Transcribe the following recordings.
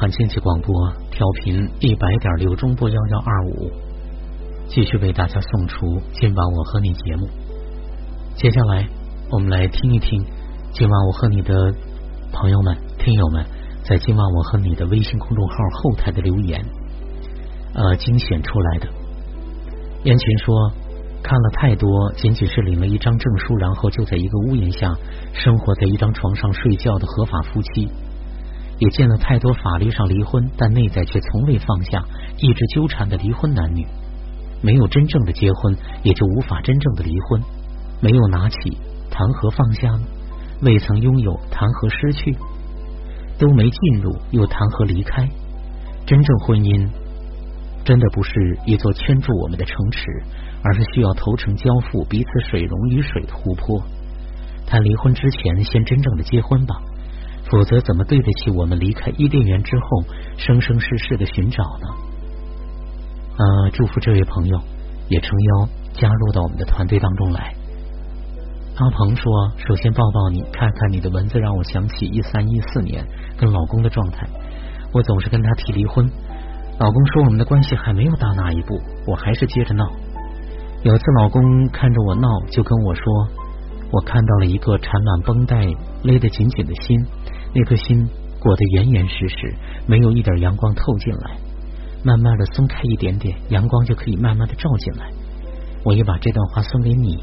汉经济广播，调频一百点六中波幺幺二五，继续为大家送出今晚我和你节目。接下来，我们来听一听今晚我和你的朋友们、听友们在今晚我和你的微信公众号后台的留言，呃，精选出来的。燕群说，看了太多，仅仅是领了一张证书，然后就在一个屋檐下生活在一张床上睡觉的合法夫妻。也见了太多法律上离婚，但内在却从未放下，一直纠缠的离婚男女。没有真正的结婚，也就无法真正的离婚。没有拿起，谈何放下呢？未曾拥有，谈何失去？都没进入，又谈何离开？真正婚姻，真的不是一座圈住我们的城池，而是需要投诚交付，彼此水溶于水的湖泊。谈离婚之前，先真正的结婚吧。否则，怎么对得起我们离开伊甸园之后生生世世的寻找呢？呃，祝福这位朋友也诚邀加入到我们的团队当中来。阿鹏说：“首先抱抱你，看看你的文字，让我想起一三一四年跟老公的状态。我总是跟他提离婚，老公说我们的关系还没有到那一步，我还是接着闹。有次老公看着我闹，就跟我说：我看到了一个缠满绷带、勒得紧紧的心。”那颗心裹得严严实实，没有一点阳光透进来。慢慢的松开一点点，阳光就可以慢慢的照进来。我也把这段话送给你，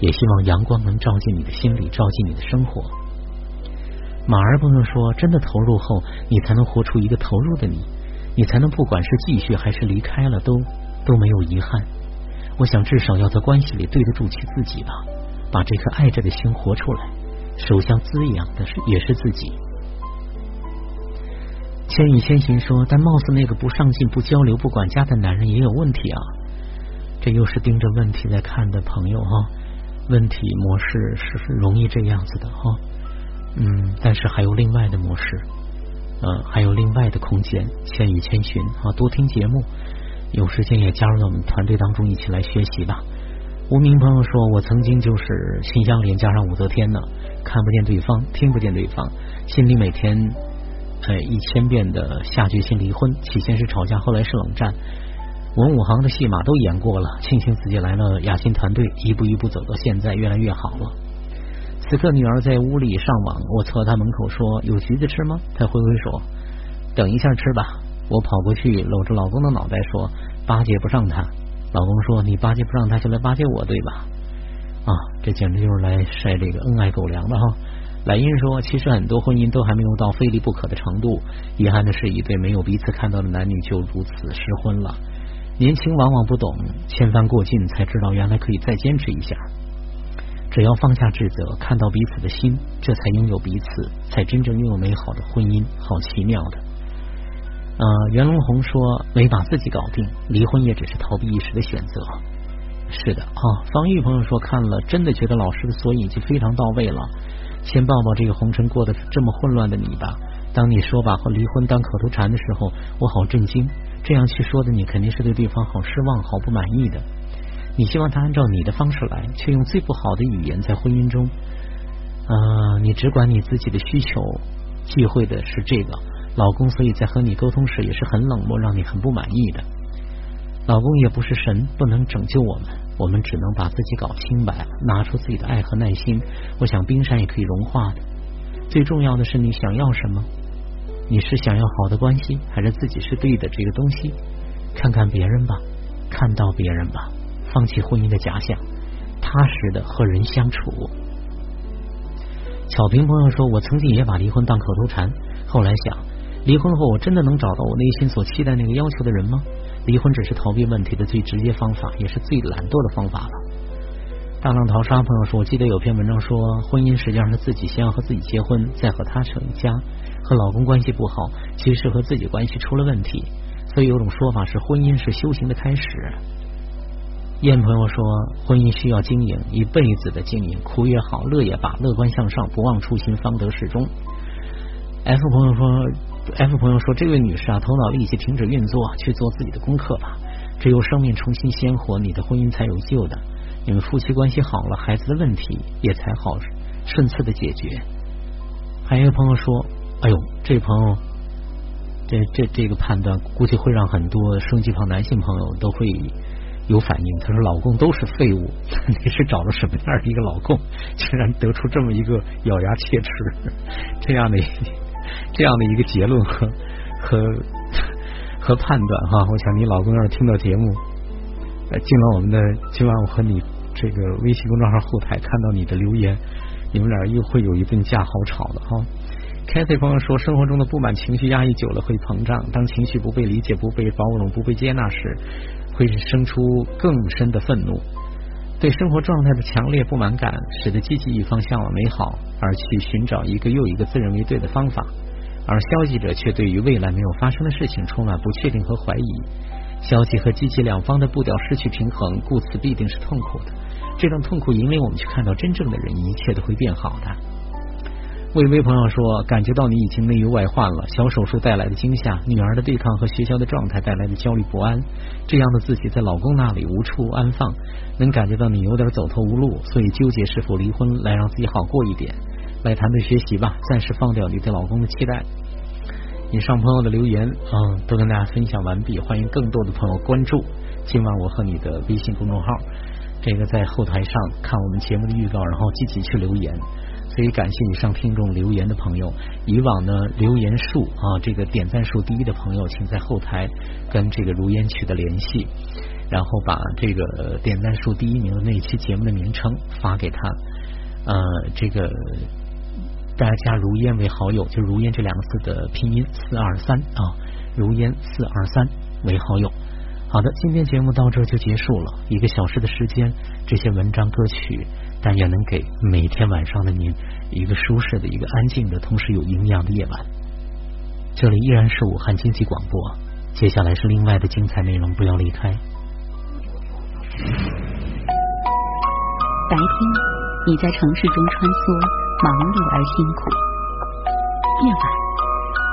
也希望阳光能照进你的心里，照进你的生活。马儿不能说，真的投入后，你才能活出一个投入的你，你才能不管是继续还是离开了，都都没有遗憾。我想至少要在关系里对得住起自己吧，把这颗爱着的心活出来，手相滋养的是也是自己。千与千寻说：“但貌似那个不上进、不交流、不管家的男人也有问题啊！这又是盯着问题在看的朋友哈，问题模式是容易这样子的哈。嗯，但是还有另外的模式，呃，还有另外的空间。千与千寻啊，多听节目，有时间也加入到我们团队当中一起来学习吧。”无名朋友说：“我曾经就是心相连加上武则天呢，看不见对方，听不见对方，心里每天。”哎，一千遍的下决心离婚，起先是吵架，后来是冷战，文武行的戏码都演过了。庆幸自己来了雅欣团队，一步一步走到现在，越来越好了。此刻女儿在屋里上网，我凑她门口说：“有橘子吃吗？”她挥挥手：“等一下吃吧。”我跑过去搂着老公的脑袋说：“巴结不上他。”老公说：“你巴结不上他，就来巴结我，对吧？”啊，这简直就是来晒这个恩爱狗粮的哈。莱茵说：“其实很多婚姻都还没有到非离不可的程度，遗憾的是，一对没有彼此看到的男女就如此失婚了。年轻往往不懂，千帆过尽才知道原来可以再坚持一下。只要放下指责，看到彼此的心，这才拥有彼此，才真正拥有美好的婚姻。好奇妙的。”呃，袁隆红说：“没把自己搞定，离婚也只是逃避一时的选择。”是的啊，方玉朋友说看了，真的觉得老师的索引已经非常到位了。先抱抱这个红尘过得这么混乱的你吧。当你说把和离婚当口头禅的时候，我好震惊。这样去说的你，肯定是对对方好失望、好不满意的。你希望他按照你的方式来，却用最不好的语言在婚姻中。啊，你只管你自己的需求，忌讳的是这个老公，所以在和你沟通时也是很冷漠，让你很不满意的。老公也不是神，不能拯救我们。我们只能把自己搞清白，拿出自己的爱和耐心。我想冰山也可以融化的。最重要的是你想要什么？你是想要好的关系，还是自己是对的这个东西？看看别人吧，看到别人吧，放弃婚姻的假想，踏实的和人相处。巧平朋友说：“我曾经也把离婚当口头禅，后来想，离婚后我真的能找到我内心所期待那个要求的人吗？”离婚只是逃避问题的最直接方法，也是最懒惰的方法了。大浪淘沙朋友说，我记得有篇文章说，婚姻实际上是自己先要和自己结婚，再和他成家。和老公关系不好，其实是和自己关系出了问题。所以有种说法是，婚姻是修行的开始。燕朋友说，婚姻需要经营，一辈子的经营，苦也好，乐也罢，乐观向上，不忘初心，方得始终。F 朋友说。F 朋友说：“这位女士啊，头脑立即停止运作，去做自己的功课吧。只有生命重新鲜活，你的婚姻才有救的。你们夫妻关系好了，孩子的问题也才好顺次的解决。”还有一个朋友说：“哎呦，这朋友这这这个判断估计会让很多升级旁男性朋友都会有反应。他说：“老公都是废物，你是找了什么样的一个老公，竟然得出这么一个咬牙切齿这样的这样的一个结论和和 和判断？哈，我想你老公要是听到节目，呃进了我们的今晚我和你这个微信公众号后台看到你的留言，你们俩又会有一顿架好吵的哈。” Kathy 朋友说，生活中的不满情绪压抑久了会膨胀，当情绪不被理解、不被包容、不被接纳时，会生出更深的愤怒。对生活状态的强烈不满感，使得积极一方向往美好，而去寻找一个又一个自认为对的方法；而消极者却对于未来没有发生的事情充满不确定和怀疑。消极和积极两方的步调失去平衡，故此必定是痛苦的。这种痛苦引领我们去看到真正的人，一切都会变好的。一位朋友说：“感觉到你已经内忧外患了，小手术带来的惊吓，女儿的对抗和学校的状态带来的焦虑不安，这样的自己在老公那里无处安放，能感觉到你有点走投无路，所以纠结是否离婚来让自己好过一点。来谈谈学习吧，暂时放掉你对老公的期待。”以上朋友的留言嗯，都跟大家分享完毕，欢迎更多的朋友关注今晚我和你的微信公众号，这个在后台上看我们节目的预告，然后积极去留言。所以感谢以上听众留言的朋友。以往呢，留言数啊，这个点赞数第一的朋友，请在后台跟这个如烟取得联系，然后把这个点赞数第一名的那一期节目的名称发给他。呃，这个大家加如烟为好友，就如烟这两个字的拼音四二三啊，如烟四二三为好友。好的，今天节目到这就结束了，一个小时的时间，这些文章歌曲。但愿能给每天晚上的您一个舒适的、一个安静的、同时有营养的夜晚。这里依然是武汉经济广播，接下来是另外的精彩内容，不要离开。白天你在城市中穿梭，忙碌而辛苦；夜晚